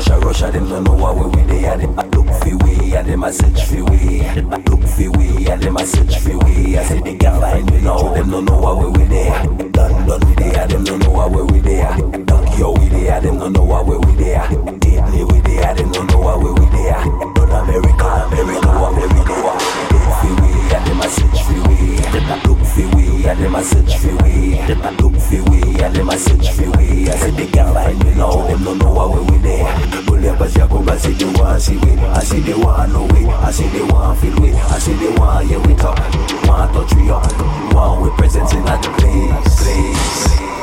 Russia, Russia, rush them don't know what we they are them. Look for we and them a search for we. Look for we and them a search for we. I say they can't find me now. Them don't know what we they are. Done done they are. Them don't know what we they are. Duck your we they are. Them don't know what we they are. Deeply we they are. Them don't know what we they are. Done America, America, America. America and them a search for we. Them a look for we and them a search for we. Them a look for we and them a search for we. I said they can't find me now. Them don't know where we there. Bullet pass ya come. I see they want see we. I see they want know we. I see they want feel we. I see they want hear we talk. Want touch we up. Want we presence in that place. place.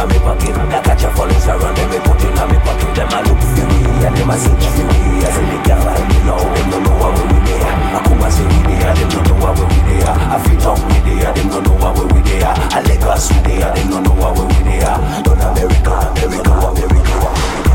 inna me pocket. Like a falling follows around them, me put inna me pocket. Them a look fury and them a search fury. I say me girl, I me know them don't know what we there. I come and say we there, them don't know what we there. I fit up we there, them don't know what we there. I let Lagos we there, them don't know what we there. Down America, America, America. America.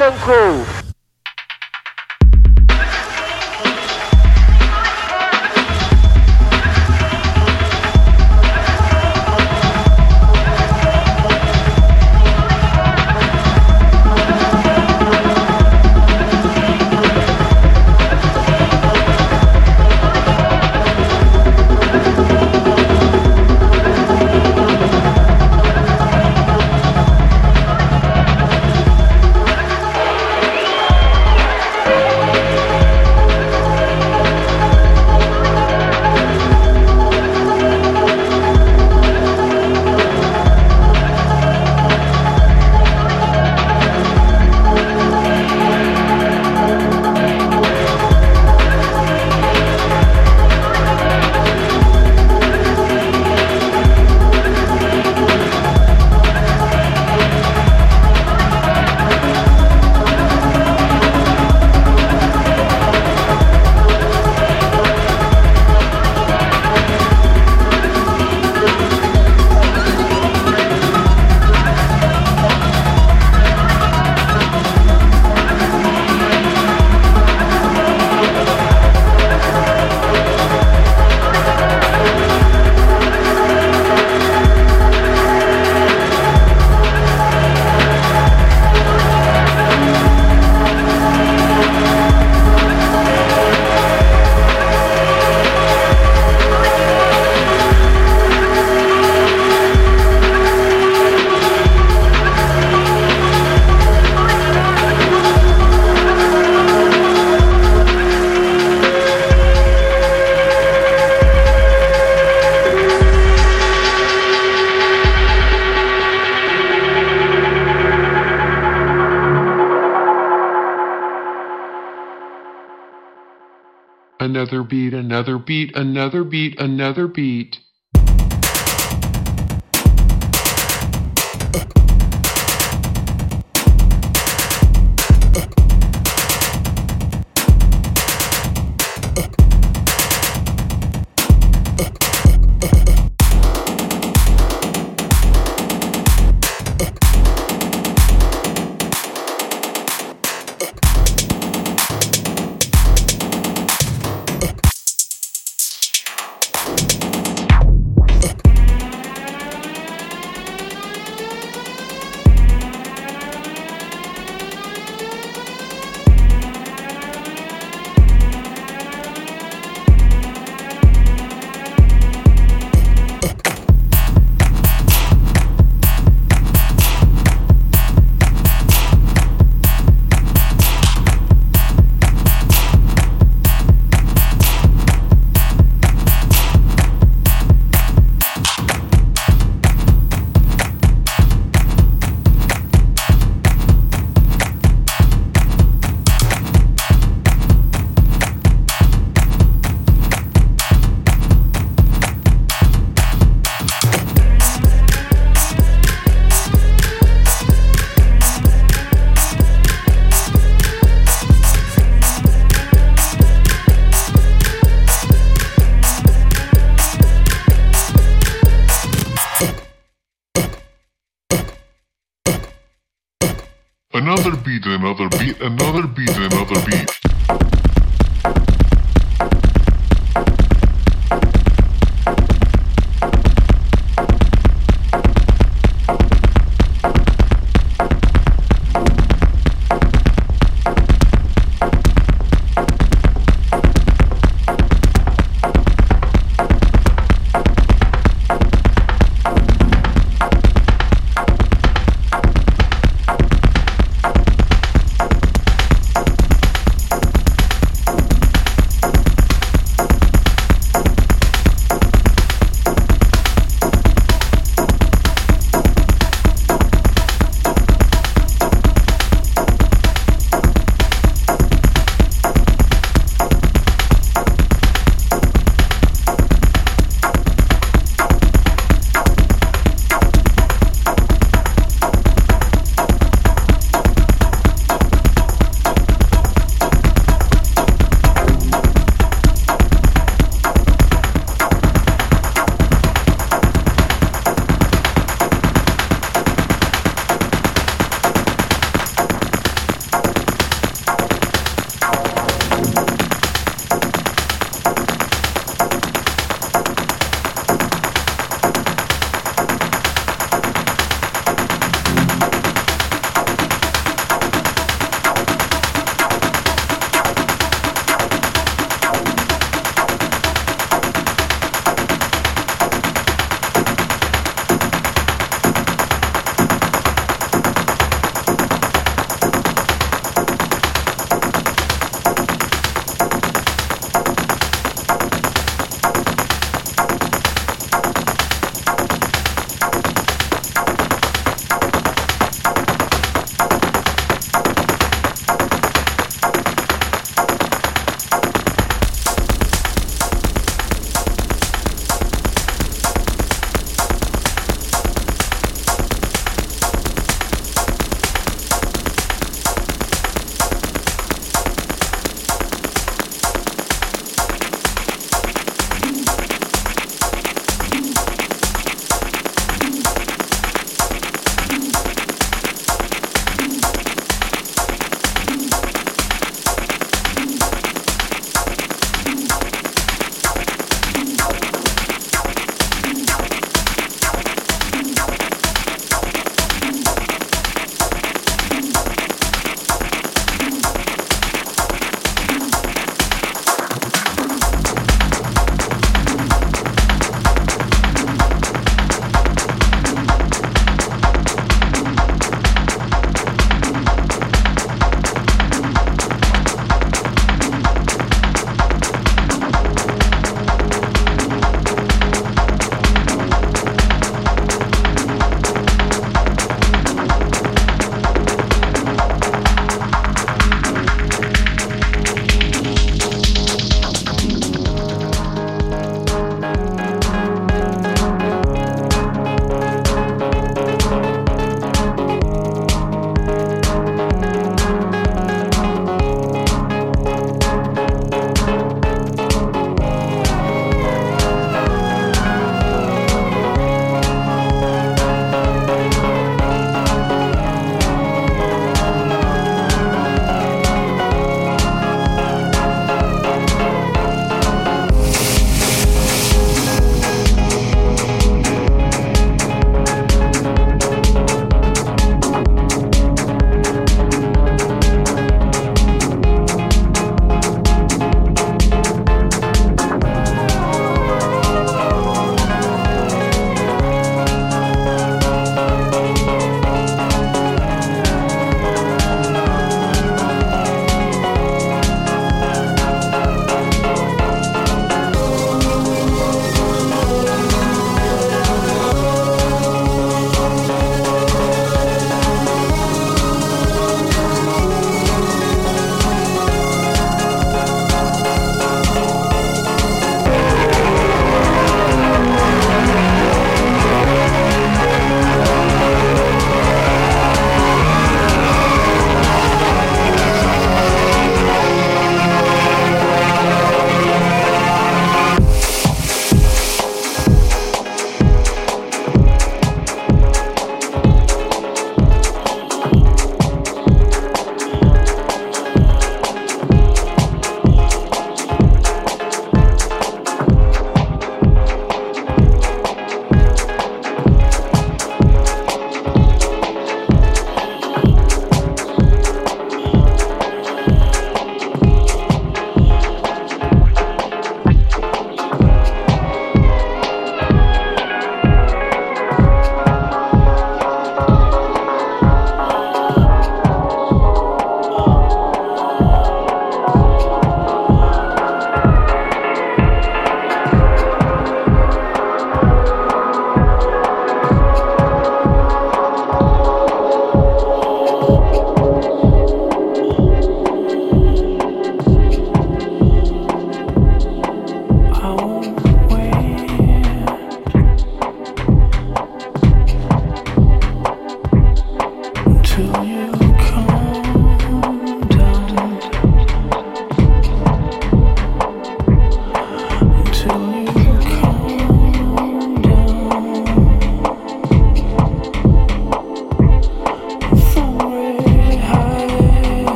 London crew. Another beat, another beat, another beat, another beat. Beat, another beat, another beat, another beat.